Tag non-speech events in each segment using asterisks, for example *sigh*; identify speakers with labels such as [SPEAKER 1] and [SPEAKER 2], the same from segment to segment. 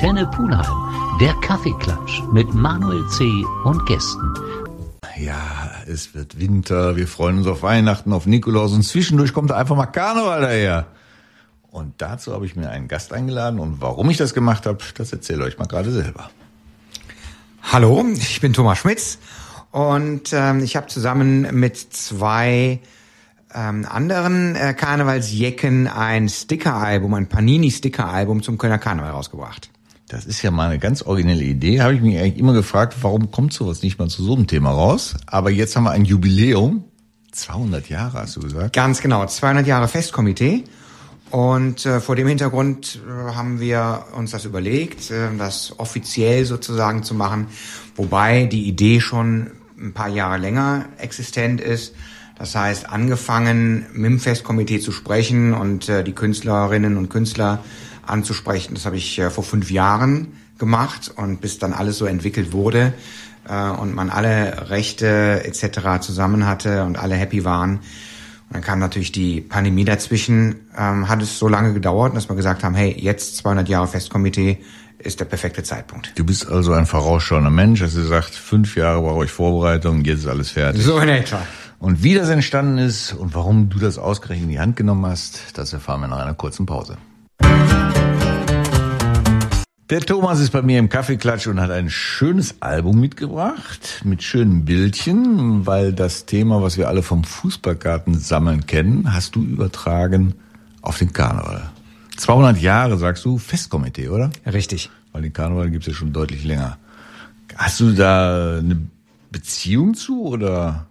[SPEAKER 1] Antenne Pulheim, der Kaffeeklatsch mit Manuel C. und Gästen.
[SPEAKER 2] Ja, es wird Winter, wir freuen uns auf Weihnachten, auf Nikolaus und zwischendurch kommt einfach mal Karneval daher. Und dazu habe ich mir einen Gast eingeladen und warum ich das gemacht habe, das erzähle ich euch mal gerade selber.
[SPEAKER 3] Hallo, ich bin Thomas Schmitz und ähm, ich habe zusammen mit zwei ähm, anderen äh, Karnevalsjecken ein Sticker-Album, ein Panini-Sticker-Album zum Kölner Karneval rausgebracht.
[SPEAKER 2] Das ist ja mal eine ganz originelle Idee. Habe ich mich eigentlich immer gefragt, warum kommt sowas nicht mal zu so einem Thema raus? Aber jetzt haben wir ein Jubiläum. 200 Jahre, hast du gesagt?
[SPEAKER 3] Ganz genau, 200 Jahre Festkomitee. Und äh, vor dem Hintergrund äh, haben wir uns das überlegt, äh, das offiziell sozusagen zu machen, wobei die Idee schon ein paar Jahre länger existent ist. Das heißt, angefangen mit dem Festkomitee zu sprechen und äh, die Künstlerinnen und Künstler anzusprechen, das habe ich äh, vor fünf Jahren gemacht und bis dann alles so entwickelt wurde äh, und man alle Rechte etc. zusammen hatte und alle happy waren, dann kam natürlich die Pandemie dazwischen, ähm, hat es so lange gedauert, dass wir gesagt haben, hey, jetzt 200 Jahre Festkomitee ist der perfekte Zeitpunkt.
[SPEAKER 2] Du bist also ein vorausschauender Mensch, dass du sagst, fünf Jahre brauche ich Vorbereitung, jetzt ist alles fertig.
[SPEAKER 3] So in etwa.
[SPEAKER 2] Und wie das entstanden ist und warum du das ausgerechnet in die Hand genommen hast, das erfahren wir nach einer kurzen Pause. Der Thomas ist bei mir im Kaffeeklatsch und hat ein schönes Album mitgebracht mit schönen Bildchen, weil das Thema, was wir alle vom Fußballgarten sammeln kennen, hast du übertragen auf den Karneval. 200 Jahre, sagst du, Festkomitee, oder?
[SPEAKER 3] Richtig.
[SPEAKER 2] Weil den Karneval gibt's ja schon deutlich länger. Hast du da eine Beziehung zu oder?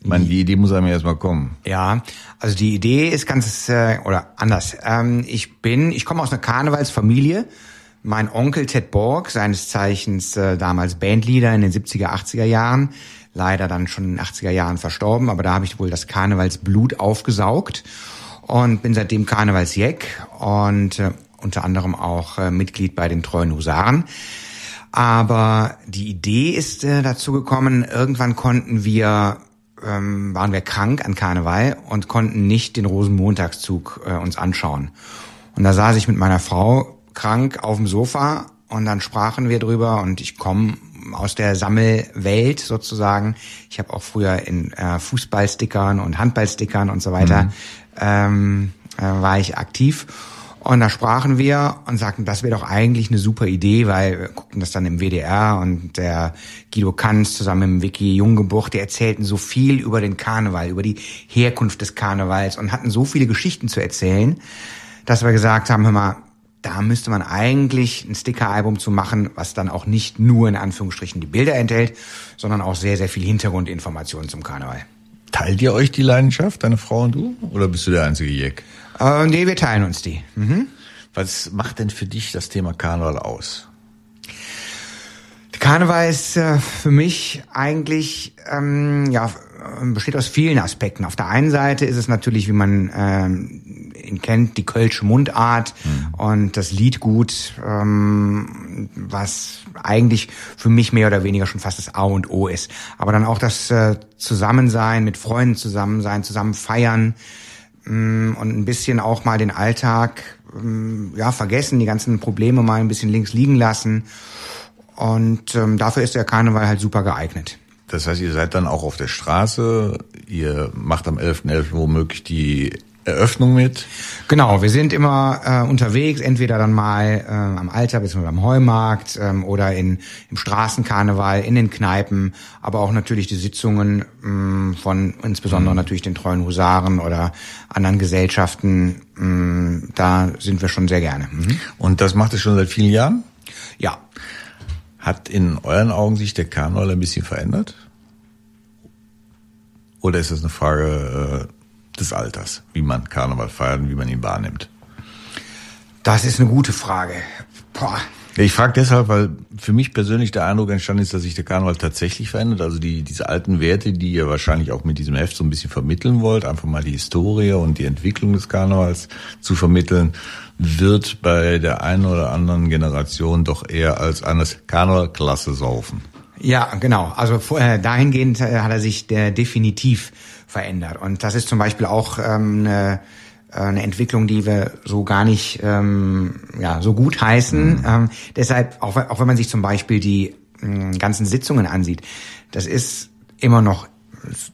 [SPEAKER 2] Ich meine, die Idee muss einem erstmal kommen.
[SPEAKER 3] Ja, also die Idee ist ganz äh, oder anders. Ähm, ich bin, ich komme aus einer Karnevalsfamilie. Mein Onkel Ted Borg, seines Zeichens äh, damals Bandleader in den 70er, 80er Jahren, leider dann schon in den 80er Jahren verstorben, aber da habe ich wohl das Karnevalsblut aufgesaugt und bin seitdem Karnevalsjeck und äh, unter anderem auch äh, Mitglied bei den Treuen Husaren. Aber die Idee ist äh, dazu gekommen, irgendwann konnten wir ähm, waren wir krank an Karneval und konnten nicht den Rosenmontagszug äh, uns anschauen. Und da saß ich mit meiner Frau krank auf dem Sofa und dann sprachen wir drüber und ich komme aus der Sammelwelt sozusagen. Ich habe auch früher in äh, Fußballstickern und Handballstickern und so weiter mhm. ähm, äh, war ich aktiv. Und da sprachen wir und sagten, das wäre doch eigentlich eine super Idee, weil wir guckten das dann im WDR und der Guido Kanz zusammen mit Vicky Junggebuch, die erzählten so viel über den Karneval, über die Herkunft des Karnevals und hatten so viele Geschichten zu erzählen, dass wir gesagt haben, hör mal, da müsste man eigentlich ein Sticker-Album zu machen, was dann auch nicht nur in Anführungsstrichen die Bilder enthält, sondern auch sehr, sehr viel Hintergrundinformationen zum Karneval.
[SPEAKER 2] Teilt ihr euch die Leidenschaft, deine Frau und du? Oder bist du der einzige Jeck?
[SPEAKER 3] Äh, nee, wir teilen uns die. Mhm.
[SPEAKER 2] Was macht denn für dich das Thema Karneval aus?
[SPEAKER 3] Karneval ist äh, für mich eigentlich ähm, ja besteht aus vielen Aspekten. Auf der einen Seite ist es natürlich, wie man ähm, ihn kennt, die Kölsche Mundart mhm. und das Liedgut, ähm, was eigentlich für mich mehr oder weniger schon fast das A und O ist. Aber dann auch das äh, Zusammensein, mit Freunden zusammen sein, zusammen feiern und ein bisschen auch mal den Alltag mh, ja vergessen, die ganzen Probleme mal ein bisschen links liegen lassen. Und ähm, dafür ist der Karneval halt super geeignet.
[SPEAKER 2] Das heißt, ihr seid dann auch auf der Straße, ihr macht am 11.11. .11. womöglich die Eröffnung mit?
[SPEAKER 3] Genau, wir sind immer äh, unterwegs, entweder dann mal äh, am Alter bzw. am Heumarkt ähm, oder in, im Straßenkarneval, in den Kneipen, aber auch natürlich die Sitzungen ähm, von insbesondere mhm. natürlich den treuen Husaren oder anderen Gesellschaften. Ähm, da sind wir schon sehr gerne. Mhm.
[SPEAKER 2] Und das macht es schon seit vielen Jahren?
[SPEAKER 3] Ja.
[SPEAKER 2] Hat in euren Augen sich der Karneval ein bisschen verändert? Oder ist das eine Frage äh, des Alters, wie man Karneval feiert und wie man ihn wahrnimmt?
[SPEAKER 3] Das ist eine gute Frage. Boah.
[SPEAKER 2] Ich frage deshalb, weil für mich persönlich der Eindruck entstanden ist, dass sich der Karneval tatsächlich verändert. Also die, diese alten Werte, die ihr wahrscheinlich auch mit diesem Heft so ein bisschen vermitteln wollt, einfach mal die Historie und die Entwicklung des Karnevals zu vermitteln, wird bei der einen oder anderen Generation doch eher als eines Karnevalklasse saufen.
[SPEAKER 3] Ja, genau. Also äh, dahingehend äh, hat er sich der definitiv verändert. Und das ist zum Beispiel auch ähm, eine äh, eine Entwicklung, die wir so gar nicht ähm, ja, so gut heißen. Mhm. Ähm, deshalb, auch, auch wenn man sich zum Beispiel die äh, ganzen Sitzungen ansieht, das ist immer noch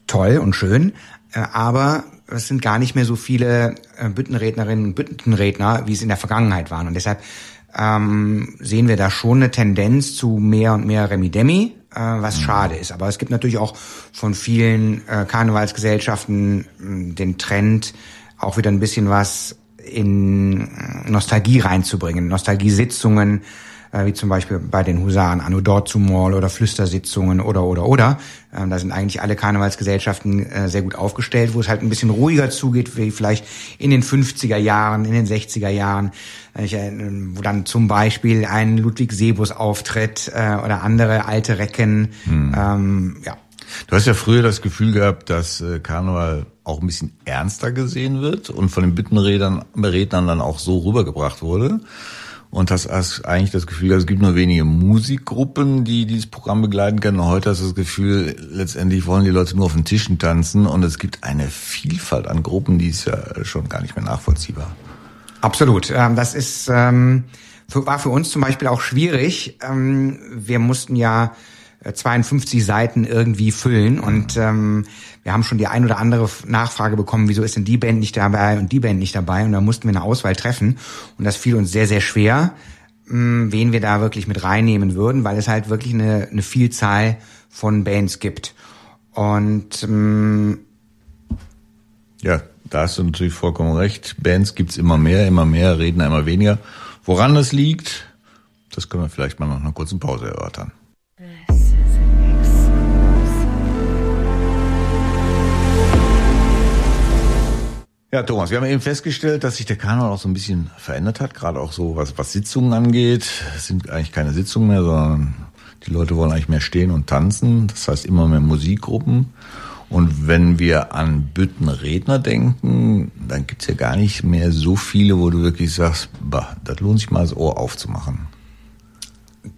[SPEAKER 3] toll und schön, äh, aber es sind gar nicht mehr so viele äh, Büttenrednerinnen und Büttenredner, wie es in der Vergangenheit waren. Und deshalb ähm, sehen wir da schon eine Tendenz zu mehr und mehr Remi-Demi, äh, was mhm. schade ist. Aber es gibt natürlich auch von vielen äh, Karnevalsgesellschaften äh, den Trend, auch wieder ein bisschen was in Nostalgie reinzubringen, Nostalgiesitzungen, äh, wie zum Beispiel bei den Husaren Anno dort zum Mall oder Flüstersitzungen oder oder oder. Ähm, da sind eigentlich alle Karnevalsgesellschaften äh, sehr gut aufgestellt, wo es halt ein bisschen ruhiger zugeht, wie vielleicht in den 50er Jahren, in den 60er Jahren, äh, wo dann zum Beispiel ein Ludwig Sebus auftritt äh, oder andere alte Recken. Hm. Ähm,
[SPEAKER 2] ja. Du hast ja früher das Gefühl gehabt, dass äh, Karneval auch ein bisschen ernster gesehen wird und von den Bittenrednern Rednern dann auch so rübergebracht wurde und hast, eigentlich das Gefühl, es gibt nur wenige Musikgruppen, die dieses Programm begleiten können. Und heute hast du das Gefühl, letztendlich wollen die Leute nur auf den Tischen tanzen und es gibt eine Vielfalt an Gruppen, die ist ja schon gar nicht mehr nachvollziehbar.
[SPEAKER 3] Absolut. Ähm, das ist ähm, war für uns zum Beispiel auch schwierig. Ähm, wir mussten ja 52 äh, Seiten irgendwie füllen und ähm, wir haben schon die ein oder andere Nachfrage bekommen, wieso ist denn die Band nicht dabei und die Band nicht dabei und da mussten wir eine Auswahl treffen und das fiel uns sehr, sehr schwer, mh, wen wir da wirklich mit reinnehmen würden, weil es halt wirklich eine, eine Vielzahl von Bands gibt und mh,
[SPEAKER 2] ja, da hast du natürlich vollkommen recht. Bands gibt's immer mehr, immer mehr, Redner immer weniger. Woran das liegt, das können wir vielleicht mal nach einer kurzen Pause erörtern. Ja, Thomas, wir haben eben festgestellt, dass sich der Kanal auch so ein bisschen verändert hat, gerade auch so, was, was Sitzungen angeht. Es sind eigentlich keine Sitzungen mehr, sondern die Leute wollen eigentlich mehr stehen und tanzen. Das heißt immer mehr Musikgruppen. Und wenn wir an Büttenredner denken, dann gibt's ja gar nicht mehr so viele, wo du wirklich sagst, bah, das lohnt sich mal das Ohr aufzumachen.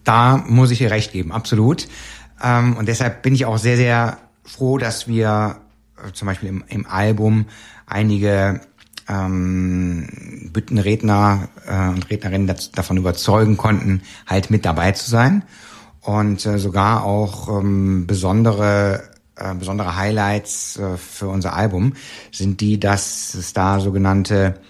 [SPEAKER 3] Da muss ich dir recht geben, absolut. Ähm, und deshalb bin ich auch sehr, sehr froh, dass wir äh, zum Beispiel im, im Album einige ähm, Büttenredner äh, und Rednerinnen davon überzeugen konnten, halt mit dabei zu sein. Und äh, sogar auch ähm, besondere äh, besondere Highlights äh, für unser Album sind die, dass es da sogenannte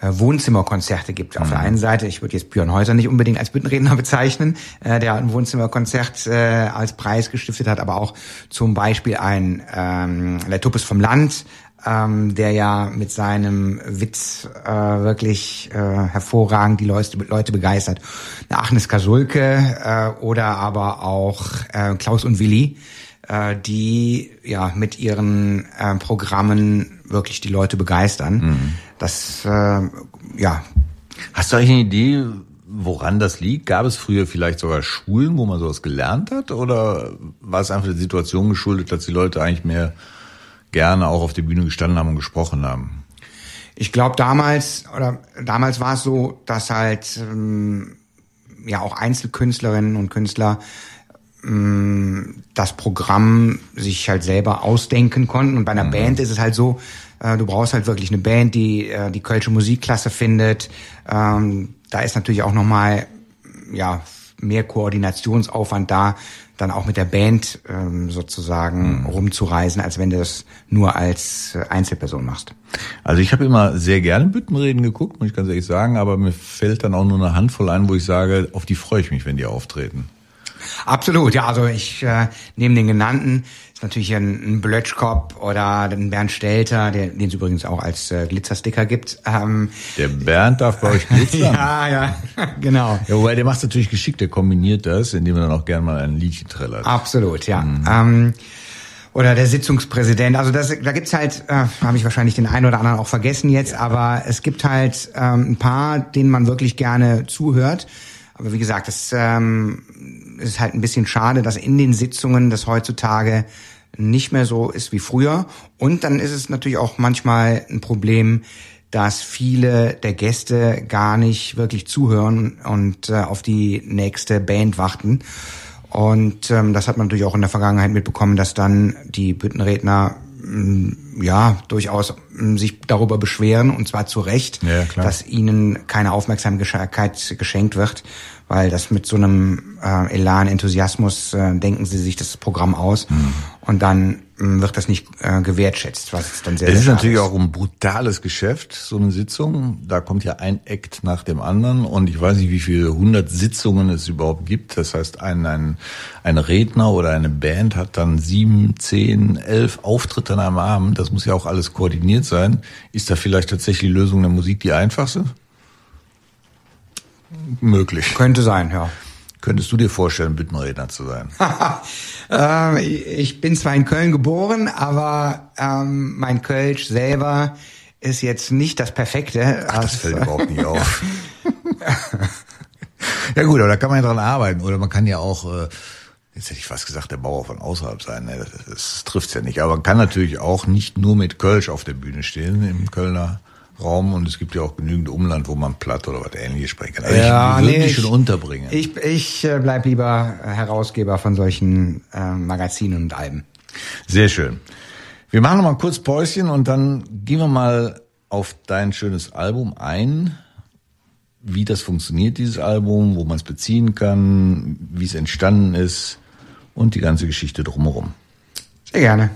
[SPEAKER 3] Wohnzimmerkonzerte gibt. Auf der mhm. einen Seite, ich würde jetzt Björn Häuser nicht unbedingt als Büttenredner bezeichnen, äh, der ein Wohnzimmerkonzert äh, als Preis gestiftet hat, aber auch zum Beispiel ein ähm, Der Tuppes vom Land, ähm, der ja mit seinem Witz äh, wirklich äh, hervorragend die Leute, Leute begeistert. Eine Agnes Kasulke äh, oder aber auch äh, Klaus und Willi, äh, die ja mit ihren äh, Programmen wirklich die Leute begeistern. Mhm. Das äh, ja.
[SPEAKER 2] Hast du eigentlich eine Idee, woran das liegt? Gab es früher vielleicht sogar Schulen, wo man sowas gelernt hat? Oder war es einfach der Situation geschuldet, dass die Leute eigentlich mehr gerne auch auf der Bühne gestanden haben und gesprochen haben.
[SPEAKER 3] Ich glaube damals oder damals war es so, dass halt ähm, ja auch Einzelkünstlerinnen und Künstler das Programm sich halt selber ausdenken konnten und bei einer mhm. Band ist es halt so, äh, du brauchst halt wirklich eine Band, die äh, die kölsche Musikklasse findet. Ähm, da ist natürlich auch noch mal ja mehr Koordinationsaufwand da, dann auch mit der Band ähm, sozusagen mhm. rumzureisen, als wenn du das nur als äh, Einzelperson machst.
[SPEAKER 2] Also ich habe immer sehr gerne Büttenreden geguckt, muss ich ganz ehrlich sagen, aber mir fällt dann auch nur eine Handvoll ein, wo ich sage, auf die freue ich mich, wenn die auftreten.
[SPEAKER 3] Absolut, ja, also ich äh, neben den genannten ist natürlich ein, ein Blötschkopf oder ein Bernd Stelter, der, den es übrigens auch als äh, Glitzersticker gibt.
[SPEAKER 2] Ähm, der Bernd darf bei euch glitzern. *laughs*
[SPEAKER 3] ja, ja, *laughs* genau.
[SPEAKER 2] Ja, wobei der macht natürlich geschickt, der kombiniert das, indem er dann auch gerne mal ein Liedchen trällert.
[SPEAKER 3] Absolut, ja. Mhm. Ähm, oder der Sitzungspräsident. Also das, da gibt's halt, äh, habe ich wahrscheinlich den einen oder anderen auch vergessen jetzt, aber es gibt halt ähm, ein paar, denen man wirklich gerne zuhört. Aber wie gesagt, das ähm, ist halt ein bisschen schade, dass in den Sitzungen das heutzutage nicht mehr so ist wie früher. Und dann ist es natürlich auch manchmal ein Problem, dass viele der Gäste gar nicht wirklich zuhören und äh, auf die nächste Band warten. Und ähm, das hat man natürlich auch in der Vergangenheit mitbekommen, dass dann die Büttenredner mm, ja durchaus mh, sich darüber beschweren und zwar zu Recht,
[SPEAKER 2] Ja,
[SPEAKER 3] dass ihnen keine Aufmerksamkeit geschenkt wird, weil das mit so einem äh, Elan, Enthusiasmus äh, denken sie sich das Programm aus
[SPEAKER 2] Mhm.
[SPEAKER 3] und dann mh, wird das nicht äh, gewertschätzt, was dann sehr,
[SPEAKER 2] Es ist natürlich auch ein brutales Geschäft, so eine Sitzung. Da kommt ja ein Act nach dem anderen und ich weiß nicht, wie viele hundert Sitzungen es überhaupt gibt. Das heißt, ein, ein, ein Redner oder eine Band hat dann sieben, zehn, elf Auftritte an einem Abend. Das muss ja auch alles koordiniert sein. Ist da vielleicht tatsächlich die Lösung der Musik die einfachste? Möglich.
[SPEAKER 3] Könnte sein, ja.
[SPEAKER 2] Könntest du dir vorstellen, Büttenredner zu sein? *laughs*
[SPEAKER 3] ähm, ich bin zwar in Köln geboren, aber ähm, mein Kölsch selber ist jetzt nicht das Perfekte.
[SPEAKER 2] Ach, das fällt überhaupt nicht auf. *laughs* ja gut, aber da kann man ja dran arbeiten. Oder man kann ja auch, äh, jetzt hätte ich fast gesagt, der Bauer von außerhalb sein. Ne? Das, das trifft's ja nicht. Aber man kann natürlich auch nicht nur mit Kölsch auf der Bühne stehen im Kölner Raum. Und es gibt ja auch genügend Umland, wo man platt oder was ähnliches sprechen kann. Also
[SPEAKER 3] Ja,
[SPEAKER 2] ich würde
[SPEAKER 3] nee,
[SPEAKER 2] mich
[SPEAKER 3] ich-
[SPEAKER 2] schon unterbringen.
[SPEAKER 3] Ich, ich äh, bleib lieber Herausgeber von solchen äh, Magazinen und Alben.
[SPEAKER 2] Sehr schön. Wir machen noch mal kurz Päuschen und dann gehen wir mal auf dein schönes Album ein. Wie das funktioniert, dieses Album, wo man es beziehen kann, wie es entstanden ist und die ganze Geschichte drumherum.
[SPEAKER 3] Sehr gerne.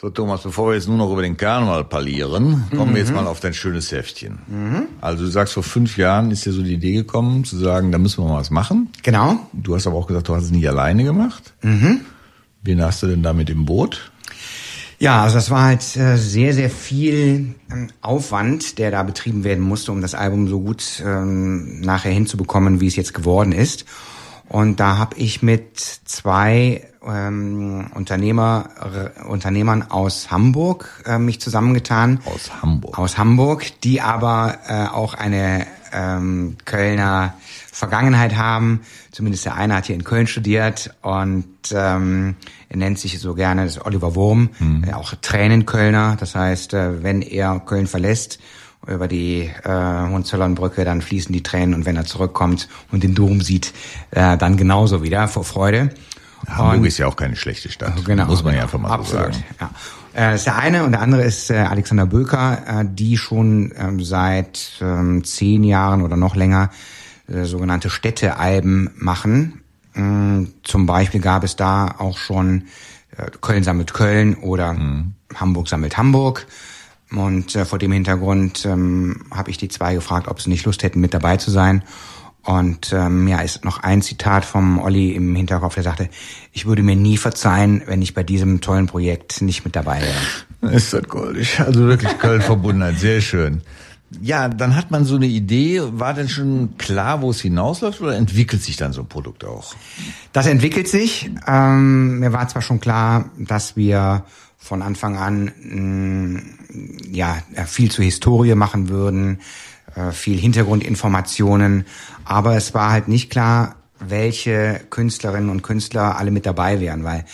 [SPEAKER 2] So, Thomas, bevor wir jetzt nur noch über den Karneval parlieren, kommen wir jetzt mal auf dein schönes Heftchen. Also du sagst, vor fünf Jahren ist dir so die Idee gekommen, zu sagen, da müssen wir mal was machen.
[SPEAKER 3] Genau.
[SPEAKER 2] Du hast aber auch gesagt, du hast es nicht alleine gemacht. Wen hast du denn da mit im Boot?
[SPEAKER 3] Ja, also das war halt äh, sehr, sehr viel ähm, Aufwand, der da betrieben werden musste, um das Album so gut ähm, nachher hinzubekommen, wie es jetzt geworden ist. Und da habe ich mit zwei ähm, Unternehmer, äh, Unternehmern aus Hamburg äh, mich zusammengetan.
[SPEAKER 2] Aus Hamburg.
[SPEAKER 3] Aus Hamburg, die aber äh, auch eine ähm, Kölner Vergangenheit haben. Zumindest der eine hat hier in Köln studiert und ähm, er nennt sich so gerne das Oliver Wurm, äh, auch Tränenkölner. Das heißt, äh, wenn er Köln verlässt über die äh, Hohenzollernbrücke, dann fließen die Tränen und wenn er zurückkommt und den Dom sieht, äh, dann genauso wieder vor Freude.
[SPEAKER 2] Hamburg ist ja auch keine schlechte Stadt.
[SPEAKER 3] Genau.
[SPEAKER 2] Muss man ja
[SPEAKER 3] genau.
[SPEAKER 2] einfach mal
[SPEAKER 3] Absolut,
[SPEAKER 2] so sagen.
[SPEAKER 3] Ja. Äh, Das ist der eine und der andere ist äh, Alexander Böker, äh, die schon ähm, seit ähm, zehn Jahren oder noch länger äh, sogenannte Städtealben machen. Mm, Zum Beispiel gab es da auch schon äh, Köln sammelt Köln oder
[SPEAKER 2] Mhm.
[SPEAKER 3] Hamburg sammelt Hamburg. Und äh, vor dem Hintergrund ähm, habe ich die zwei gefragt, ob sie nicht Lust hätten, mit dabei zu sein. Und ähm, ja, ist noch ein Zitat vom Olli im Hinterkopf, der sagte, ich würde mir nie verzeihen, wenn ich bei diesem tollen Projekt nicht mit dabei wäre. *laughs*
[SPEAKER 2] Ist das goldig. Also wirklich Köln-Verbundenheit. *laughs* Sehr schön. Ja, dann hat man so eine Idee. War denn schon klar, wo es hinausläuft oder entwickelt sich dann so ein Produkt auch?
[SPEAKER 3] Das entwickelt sich. Ähm, mir war zwar schon klar, dass wir von Anfang an mh, ja äh, viel zur Historie machen würden, äh, viel Hintergrundinformationen, aber es war halt nicht klar, welche Künstlerinnen und Künstler alle mit dabei wären, weil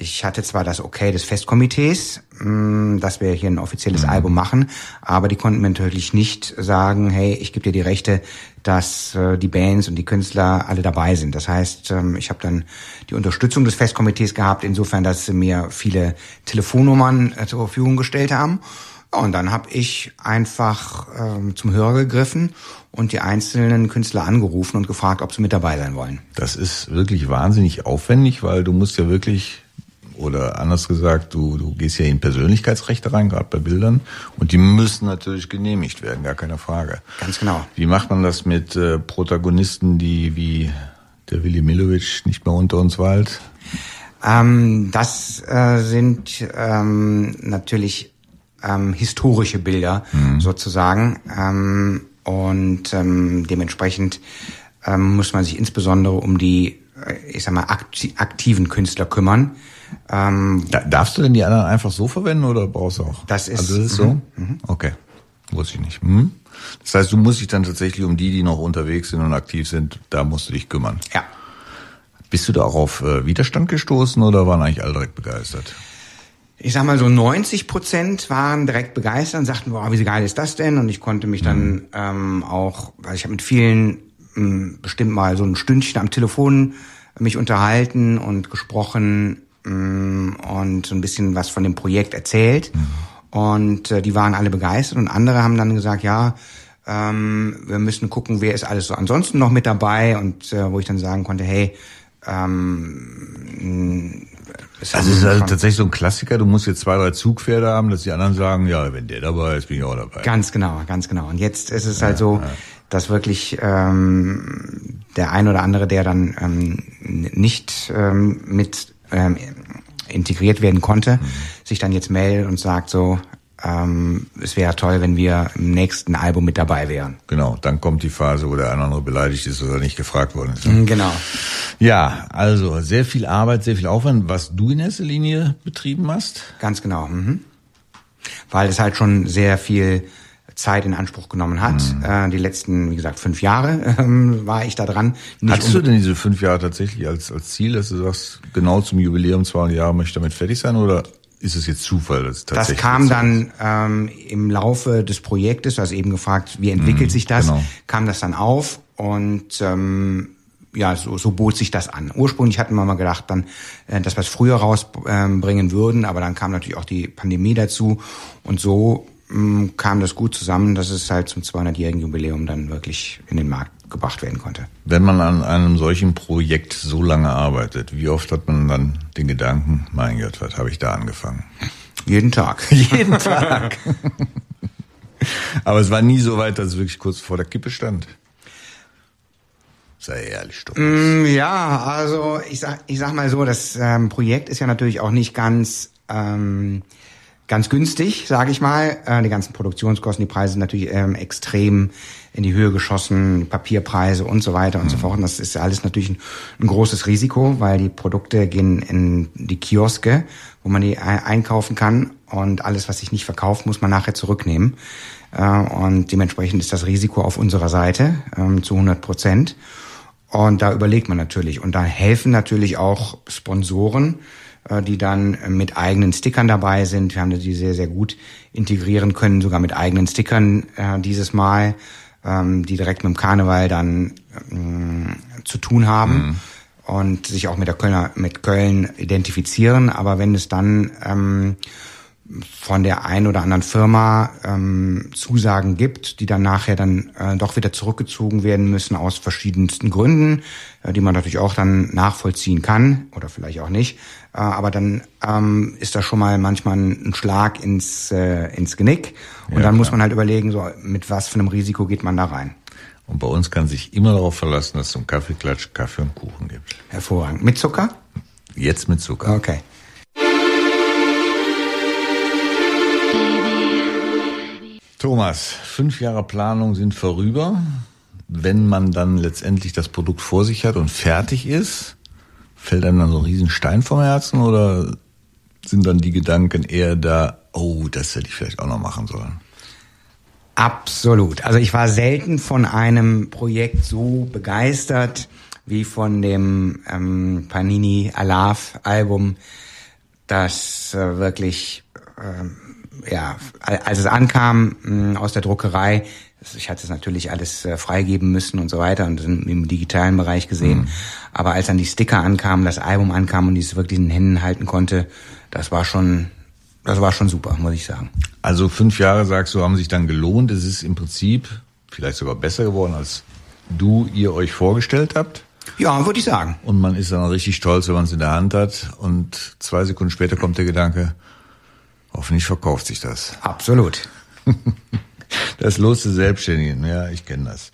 [SPEAKER 3] ich hatte zwar das Okay des Festkomitees, mh, dass wir hier ein offizielles Album machen, aber die konnten mir natürlich nicht sagen, hey, ich gebe dir die Rechte, dass äh, die Bands und die Künstler alle dabei sind. Das heißt, ähm, ich habe dann die Unterstützung des Festkomitees gehabt, insofern, dass sie mir viele Telefonnummern äh, zur Verfügung gestellt haben. Und dann habe ich einfach ähm, zum Hörer gegriffen und die einzelnen Künstler angerufen und gefragt, ob sie mit dabei sein wollen.
[SPEAKER 2] Das ist wirklich wahnsinnig aufwendig, weil du musst ja wirklich, oder anders gesagt, du, du gehst ja in Persönlichkeitsrechte rein, gerade bei Bildern, und die müssen natürlich genehmigt werden, gar keine Frage.
[SPEAKER 3] Ganz genau.
[SPEAKER 2] Wie macht man das mit äh, Protagonisten, die wie der Willi Milovic nicht mehr unter uns weilt?
[SPEAKER 3] Ähm, das äh, sind ähm, natürlich ähm, historische Bilder sozusagen ähm, und ähm, dementsprechend ähm, muss man sich insbesondere um die, äh, ich sag mal, akti aktiven Künstler kümmern. Ähm,
[SPEAKER 2] Da, darfst du denn die anderen einfach so verwenden oder brauchst du auch?
[SPEAKER 3] Das ist-
[SPEAKER 2] Also das ist so? Okay. Wusste ich nicht. Mhm. Das heißt, du musst dich dann tatsächlich um die, die noch unterwegs sind und aktiv sind, da musst du dich kümmern.
[SPEAKER 3] ja.
[SPEAKER 2] Bist du da auch auf äh, Widerstand gestoßen oder waren eigentlich alle direkt begeistert?
[SPEAKER 3] ich sag mal so 90 Prozent waren direkt begeistert und sagten, boah, wie geil ist das denn? Und ich konnte mich dann ähm, auch, weil ich habe mit vielen mh, bestimmt mal so ein Stündchen am Telefon mich unterhalten und gesprochen und so ein bisschen was von dem Projekt erzählt. Mhm. Und äh, die waren alle begeistert und andere haben dann gesagt, ja, ähm, wir müssen gucken, wer ist alles so ansonsten noch mit dabei und äh, wo ich dann sagen konnte, hey, ähm,
[SPEAKER 2] also es ist also tatsächlich so ein Klassiker, du musst jetzt zwei, drei Zugpferde haben, dass die anderen sagen, ja, wenn der dabei ist, bin ich auch dabei.
[SPEAKER 3] Ganz genau, ganz genau. Und jetzt ist es ja, halt so, ja. dass wirklich ähm, der ein oder andere, der dann ähm, nicht ähm, mit ähm, integriert werden konnte, mhm. sich dann jetzt meldet und sagt so, ähm, es wäre toll, wenn wir im nächsten Album mit dabei wären.
[SPEAKER 2] Genau, dann kommt die Phase, wo der eine andere beleidigt ist oder nicht gefragt worden ist. Ne?
[SPEAKER 3] Genau.
[SPEAKER 2] Ja, also sehr viel Arbeit, sehr viel Aufwand, was du in erster Linie betrieben hast.
[SPEAKER 3] Ganz genau. Mhm. Weil es halt schon sehr viel Zeit in Anspruch genommen hat. Mhm. Äh, die letzten, wie gesagt, fünf Jahre *laughs* ähm, war ich da dran.
[SPEAKER 2] Nicht Hattest du denn diese fünf Jahre tatsächlich als, als Ziel, dass du sagst, genau zum Jubiläum 200 Jahre möchte ich damit fertig sein oder ist es jetzt Zufall?
[SPEAKER 3] Dass das kam dann ähm, im Laufe des Projektes, du hast eben gefragt, wie entwickelt mhm, sich das, genau. kam das dann auf und ähm, ja, so, so bot sich das an. Ursprünglich hatten wir mal gedacht, dann, äh, dass wir es früher rausbringen würden, aber dann kam natürlich auch die Pandemie dazu und so kam das gut zusammen, dass es halt zum 200-jährigen Jubiläum dann wirklich in den Markt gebracht werden konnte.
[SPEAKER 2] Wenn man an einem solchen Projekt so lange arbeitet, wie oft hat man dann den Gedanken, mein Gott, was habe ich da angefangen?
[SPEAKER 3] Jeden Tag. *laughs*
[SPEAKER 2] Jeden Tag. Aber es war nie so weit, dass es wirklich kurz vor der Kippe stand. Sei ehrlich, Thomas.
[SPEAKER 3] Mm, ja, also ich sag, ich sag mal so, das ähm, Projekt ist ja natürlich auch nicht ganz ähm, ganz günstig, sage ich mal. Äh, die ganzen Produktionskosten, die Preise sind natürlich ähm, extrem in die Höhe geschossen, Papierpreise und so weiter und mhm. so fort. Und das ist alles natürlich ein, ein, großes Risiko, weil die Produkte gehen in die Kioske, wo man die einkaufen kann und alles, was sich nicht verkauft, muss man nachher zurücknehmen. Äh, und dementsprechend ist das Risiko auf unserer Seite ähm, zu 100 Prozent. Und da überlegt man natürlich. Und da helfen natürlich auch Sponsoren, die dann mit eigenen Stickern dabei sind. Wir haben die sehr, sehr gut integrieren können, sogar mit eigenen Stickern äh, dieses Mal, ähm, die direkt mit dem Karneval dann ähm, zu tun haben. Mhm. und sich auch mit der Kölner, mit Köln identifizieren. Aber wenn es dann ähm, von der einen oder anderen Firma ähm, Zusagen gibt, die dann nachher dann äh, doch wieder zurückgezogen werden müssen aus verschiedensten Gründen, äh, die man natürlich auch dann nachvollziehen kann oder vielleicht auch nicht. Äh, aber dann ähm, ist das schon mal manchmal ein Schlag ins, äh, ins Genick. Und ja, dann muss man halt überlegen, so mit was für einem Risiko geht man da rein.
[SPEAKER 2] Und bei uns kann sich immer darauf verlassen, dass es zum Kaffeeklatsch Kaffee und Kuchen gibt.
[SPEAKER 3] Hervorragend. Mit Zucker?
[SPEAKER 2] Jetzt mit Zucker.
[SPEAKER 3] Okay.
[SPEAKER 2] Thomas, fünf Jahre Planung sind vorüber. Wenn man dann letztendlich das Produkt vor sich hat und fertig ist, fällt einem dann so ein Riesenstein vom Herzen oder sind dann die Gedanken eher da, oh, das hätte ich vielleicht auch noch machen sollen?
[SPEAKER 3] Absolut. Also ich war selten von einem Projekt so begeistert wie von dem ähm, Panini Alaf Album, das äh, wirklich ähm, ja, als es ankam mm, aus der Druckerei, ich hatte es natürlich alles äh, freigeben müssen und so weiter und im digitalen Bereich gesehen. Mhm. Aber als dann die Sticker ankamen, das Album ankam und ich es wirklich in den Händen halten konnte, das war schon, das war schon super, muss ich sagen.
[SPEAKER 2] Also fünf Jahre, sagst du, haben sich dann gelohnt. Es ist im Prinzip vielleicht sogar besser geworden, als du ihr euch vorgestellt habt.
[SPEAKER 3] Ja, würde ich sagen.
[SPEAKER 2] Und man ist dann richtig stolz, wenn man es in der Hand hat. Und zwei Sekunden später kommt der Gedanke, Hoffentlich verkauft sich das.
[SPEAKER 3] Absolut. *laughs*
[SPEAKER 2] Das Los des Selbstständigen, ja, ich kenne das.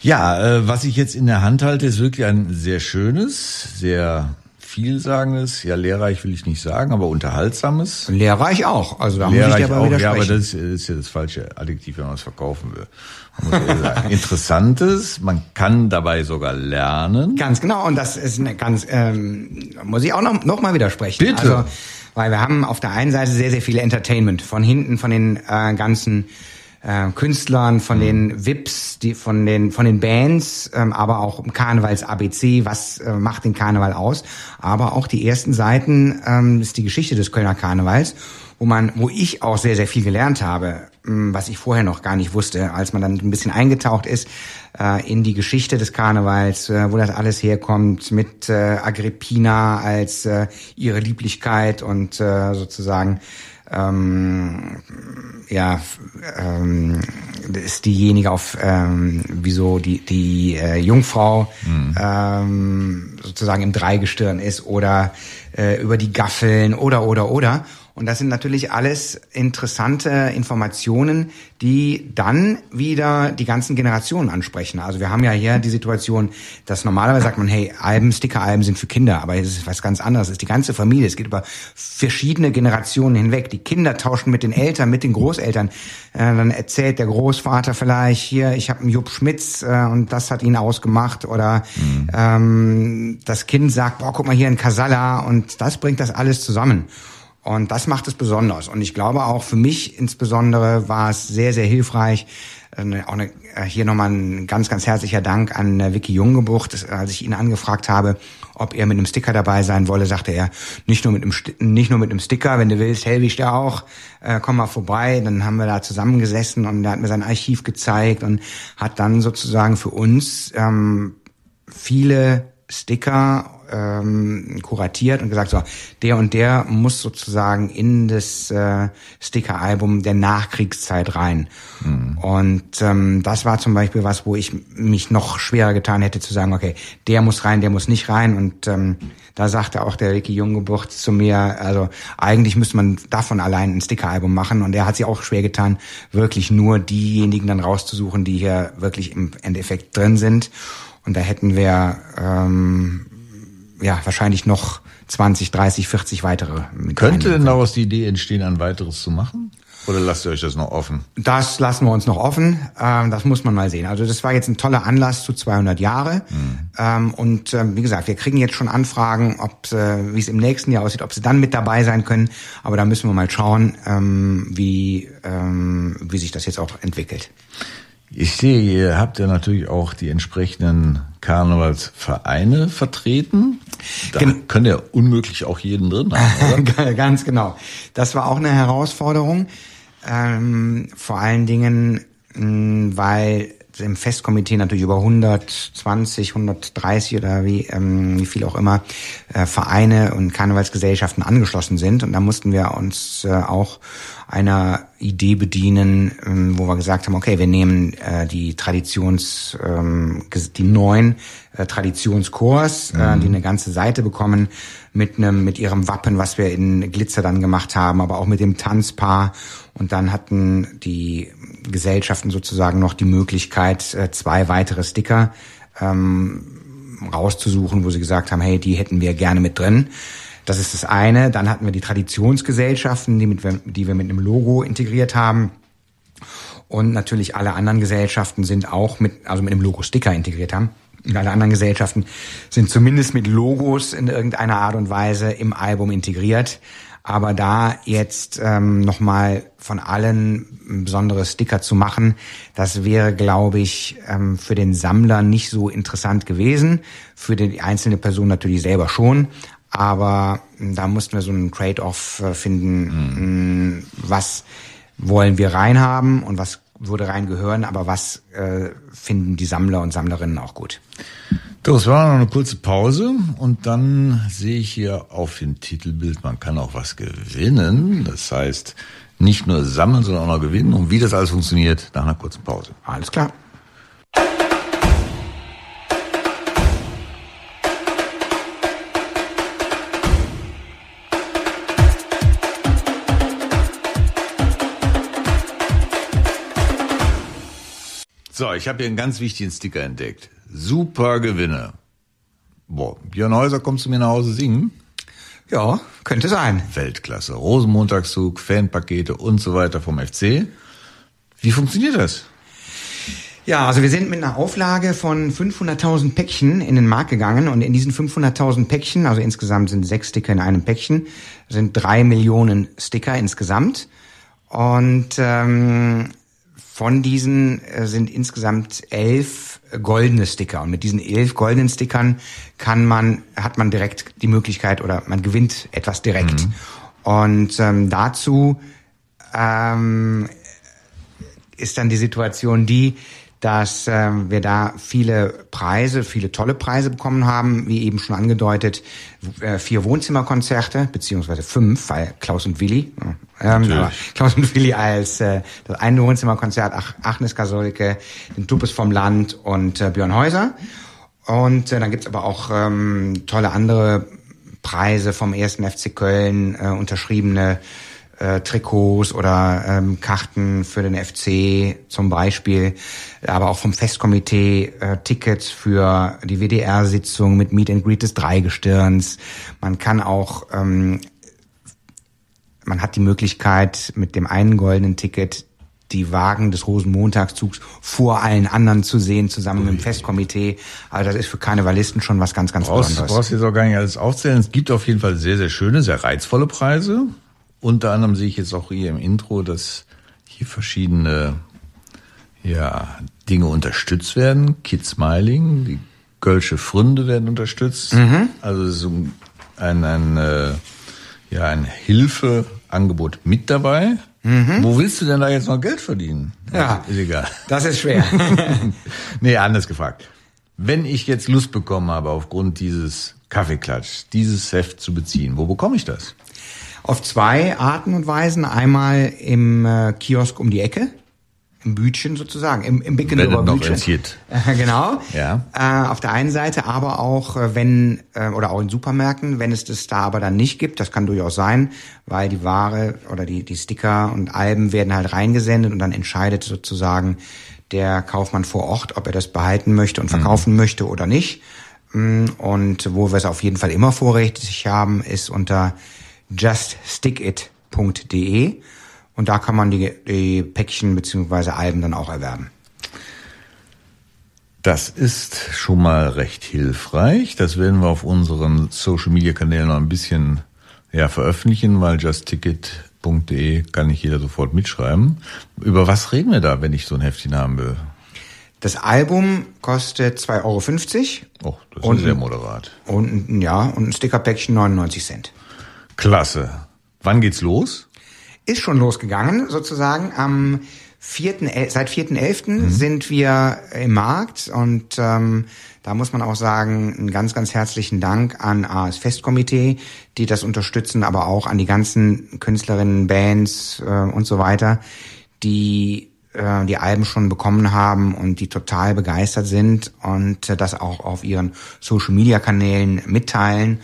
[SPEAKER 2] Ja, äh, was ich jetzt in der Hand halte, ist wirklich ein sehr schönes, sehr vielsagendes, ja lehrreich will ich nicht sagen, aber unterhaltsames.
[SPEAKER 3] Lehrreich auch, also da
[SPEAKER 2] lehrreich muss ich aber auch, Ja, aber das ist, ja das falsche Adjektiv, wenn man es verkaufen will. *laughs* Interessantes, man kann dabei sogar lernen.
[SPEAKER 3] Ganz genau, und das ist eine ganz, ähm, muss ich auch noch, noch mal widersprechen.
[SPEAKER 2] Bitte. Also,
[SPEAKER 3] weil wir haben auf der einen Seite sehr, sehr viel Entertainment. Von hinten, von den äh, ganzen äh, Künstlern, von mhm. den VIPs, die, von den, von den Bands, ähm, aber auch Karnevals ABC, was äh, macht den Karneval aus. Aber auch die ersten Seiten ähm, ist die Geschichte des Kölner Karnevals wo man, wo ich auch sehr, sehr viel gelernt habe, hm, was ich vorher noch gar nicht wusste, als man dann ein bisschen eingetaucht ist äh, in die Geschichte des Karnevals, äh, wo das alles herkommt, mit äh, Agrippina als äh, ihre Lieblichkeit und äh, sozusagen ähm, ja, ähm, ist diejenige auf, ähm, wieso die, die äh, Jungfrau mhm. ähm, sozusagen im Dreigestirn ist oder äh, über die Gaffeln oder, oder, oder. Und das sind natürlich alles interessante Informationen, die dann wieder die ganzen Generationen ansprechen. Also wir haben ja hier die Situation, dass normalerweise sagt man, hey, Alben, Sticker-Alben sind für Kinder, aber es ist was ganz anderes. Es ist die ganze Familie. Es geht über verschiedene Generationen hinweg. Die Kinder tauschen mit den Eltern, mit den Großeltern. Äh, dann erzählt der Großvater vielleicht hier, ich habe einen Jupp Schmitz äh, und das hat ihn ausgemacht. Oder mhm. ähm, das Kind sagt, boah, guck mal hier in Casalla und das bringt das alles zusammen. Und das macht es besonders. Und ich glaube auch für mich insbesondere war es sehr, sehr hilfreich. Äh, auch eine, äh, hier nochmal ein ganz, ganz herzlicher Dank an äh, Vicky Junggebruch. Das, als ich ihn angefragt habe, ob er mit einem Sticker dabei sein wolle, sagte er, nicht nur mit einem, nicht nur mit einem Sticker, wenn du willst, helfe dir auch, äh, komm mal vorbei. Dann haben wir da zusammengesessen und er hat mir sein Archiv gezeigt und hat dann sozusagen für uns ähm, viele Sticker ähm, kuratiert und gesagt, so, der und der muss sozusagen in das äh, Sticker-Album der Nachkriegszeit rein. Mhm. Und ähm, das war zum Beispiel was, wo ich mich noch schwerer getan hätte zu sagen, okay, der muss rein, der muss nicht rein. Und ähm, da sagte auch der Ricky Junggeburt zu mir, also eigentlich müsste man davon allein ein Sticker-Album machen. Und er hat sich auch schwer getan, wirklich nur diejenigen dann rauszusuchen, die hier wirklich im Endeffekt drin sind. Und da hätten wir ähm, ja wahrscheinlich noch 20, 30, 40 weitere.
[SPEAKER 2] Könnte denn daraus die Idee entstehen, ein weiteres zu machen? Oder lasst ihr euch das noch offen?
[SPEAKER 3] Das lassen wir uns noch offen. Ähm, das muss man mal sehen. Also das war jetzt ein toller Anlass zu 200 Jahre. Mhm. Ähm, und ähm, wie gesagt, wir kriegen jetzt schon Anfragen, ob äh, wie es im nächsten Jahr aussieht, ob sie dann mit dabei sein können. Aber da müssen wir mal schauen, wie wie sich das jetzt auch entwickelt.
[SPEAKER 2] Ich sehe, ihr habt ja natürlich auch die entsprechenden Karnevalsvereine vertreten. Da Gen können ja unmöglich auch jeden drin haben? *laughs*
[SPEAKER 3] Ganz genau. Das war auch eine Herausforderung. Ähm, vor allen Dingen, mh, weil im Festkomitee natürlich über 120, 130 oder wie, ähm, wie viel auch immer äh, Vereine und Karnevalsgesellschaften angeschlossen sind. Und da mussten wir uns äh, auch einer Idee bedienen, ähm, wo wir gesagt haben, okay, wir nehmen äh, die Traditions, ähm, die neuen äh, Traditionschors, äh, mhm. die eine ganze Seite bekommen mit einem, mit ihrem Wappen, was wir in Glitzer dann gemacht haben, aber auch mit dem Tanzpaar. Und dann hatten die Gesellschaften sozusagen noch die Möglichkeit, äh, zwei weitere Sticker ähm, rauszusuchen, wo sie gesagt haben, hey, die hätten wir gerne mit drin. Das ist das eine. Dann hatten wir die Traditionsgesellschaften, die, mit, die wir mit einem Logo integriert haben. Und natürlich alle anderen Gesellschaften sind auch mit, also mit einem Logo-Sticker integriert haben. Und alle anderen Gesellschaften sind zumindest mit Logos in irgendeiner Art und Weise im Album integriert. Aber da jetzt ähm, nochmal von allen besondere Sticker zu machen, das wäre, glaube ich, ähm, für den Sammler nicht so interessant gewesen. Für die einzelne Person natürlich selber schon. Aber da mussten wir so einen Trade-off äh, finden, mhm. was wollen wir reinhaben und was würde reingehören, aber was äh, finden die Sammler und Sammlerinnen auch gut.
[SPEAKER 2] So, es war noch eine kurze Pause und dann sehe ich hier auf dem Titelbild, man kann auch was gewinnen. Das heißt, nicht nur sammeln, sondern auch noch gewinnen. Und wie das alles funktioniert, nach einer kurzen Pause.
[SPEAKER 3] Alles klar.
[SPEAKER 2] So, ich habe hier einen ganz wichtigen Sticker entdeckt. Super Gewinne. Boah, Björn Häuser, kommst du mir nach Hause singen?
[SPEAKER 3] Ja, könnte sein.
[SPEAKER 2] Weltklasse. Rosenmontagszug, Fanpakete und so weiter vom FC. Wie funktioniert das?
[SPEAKER 3] Ja, also wir sind mit einer Auflage von 500.000 Päckchen in den Markt gegangen und in diesen 500.000 Päckchen, also insgesamt sind sechs Sticker in einem Päckchen, sind drei Millionen Sticker insgesamt. Und ähm, von diesen äh, sind insgesamt elf goldene Sticker. Und mit diesen elf goldenen Stickern kann man, hat man direkt die Möglichkeit oder man gewinnt etwas direkt. Mhm. Und ähm, dazu ähm, ist dann die Situation die, dass ähm, wir da viele Preise, viele tolle Preise bekommen haben, wie eben schon angedeutet, äh, vier Wohnzimmerkonzerte, beziehungsweise fünf, weil Klaus und Willi, äh, ähm, aber Klaus und Willi als äh, das eine Wohnzimmerkonzert, Ach, Agnes Kasolke, den Tupes vom Land und äh, Björn Häuser. Und äh, dann gibt's aber auch ähm, tolle andere Preise vom ersten FC Köln, äh, unterschriebene äh, Trikots oder ähm, Karten für den FC zum Beispiel, aber auch vom Festkomitee äh, Tickets für die WDR-Sitzung mit Meet and Greet des Dreigestirns. Man kann auch, ähm, man hat die Möglichkeit mit dem einen goldenen Ticket die Wagen des Rosenmontagszugs vor allen anderen zu sehen, zusammen mit dem Festkomitee. Also das ist für Karnevalisten schon was ganz, ganz
[SPEAKER 2] brauchst,
[SPEAKER 3] Besonderes.
[SPEAKER 2] Brauchst jetzt auch gar nicht alles aufzählen. Es gibt auf jeden Fall sehr, sehr schöne, sehr reizvolle Preise. Unter anderem sehe ich jetzt auch hier im Intro, dass hier verschiedene ja, Dinge unterstützt werden. Kid Smiling, die Gölsche Fründe werden unterstützt. Mhm. Also so ein, ein, äh, ja, ein Hilfeangebot mit dabei. Mhm. Wo willst du denn da jetzt noch Geld verdienen?
[SPEAKER 3] Ja, ist egal. Das ist schwer. *laughs*
[SPEAKER 2] nee, anders gefragt. Wenn ich jetzt Lust bekommen habe, aufgrund dieses Kaffeeklatsch, dieses Heft zu beziehen, wo bekomme ich das?
[SPEAKER 3] Auf zwei Arten und Weisen. Einmal im äh, Kiosk um die Ecke, im Bütchen sozusagen, im, im Bickenauer Bütchen. Äh, *laughs* genau. Ja. Äh, auf der einen Seite, aber auch äh, wenn, äh, oder auch in Supermärkten, wenn es das da aber dann nicht gibt, das kann durchaus sein, weil die Ware oder die, die Sticker und Alben werden halt reingesendet und dann entscheidet sozusagen der Kaufmann vor Ort, ob er das behalten möchte und verkaufen mhm. möchte oder nicht. Mm, und wo wir es auf jeden Fall immer vorrätig haben, ist unter juststickit.de und da kann man die, die Päckchen beziehungsweise Alben dann auch erwerben.
[SPEAKER 2] Das ist schon mal recht hilfreich. Das werden wir auf unseren Social Media Kanälen noch ein bisschen ja, veröffentlichen, weil justticket.de kann nicht jeder sofort mitschreiben. Über was reden wir da, wenn ich so ein Heftchen haben will?
[SPEAKER 3] Das Album kostet 2,50 Euro.
[SPEAKER 2] Oh, das ist und, sehr moderat.
[SPEAKER 3] Und ja, und ein Stickerpäckchen 99 Cent.
[SPEAKER 2] Klasse. Wann geht's los?
[SPEAKER 3] Ist schon losgegangen, sozusagen. Am 4., seit 4.11. Mhm. sind wir im Markt und ähm, da muss man auch sagen, einen ganz, ganz herzlichen Dank an AS Festkomitee, die das unterstützen, aber auch an die ganzen Künstlerinnen, Bands äh, und so weiter, die äh, die Alben schon bekommen haben und die total begeistert sind und äh, das auch auf ihren Social-Media-Kanälen mitteilen.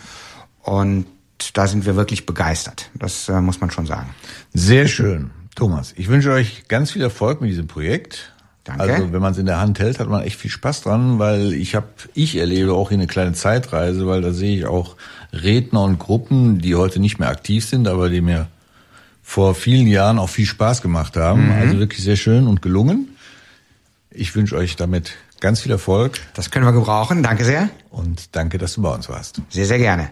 [SPEAKER 3] Und da sind wir wirklich begeistert. Das äh, muss man schon sagen.
[SPEAKER 2] Sehr schön. Thomas, ich wünsche euch ganz viel Erfolg mit diesem Projekt. Danke. Also wenn man es in der Hand hält, hat man echt viel Spaß dran, weil ich habe, ich erlebe auch hier eine kleine Zeitreise, weil da sehe ich auch Redner und Gruppen, die heute nicht mehr aktiv sind, aber die mir vor vielen Jahren auch viel Spaß gemacht haben. Mhm. Also wirklich sehr schön und gelungen. Ich wünsche euch damit ganz viel Erfolg.
[SPEAKER 3] Das können wir gebrauchen. Danke sehr.
[SPEAKER 2] Und danke, dass du bei uns warst.
[SPEAKER 3] Sehr, sehr gerne.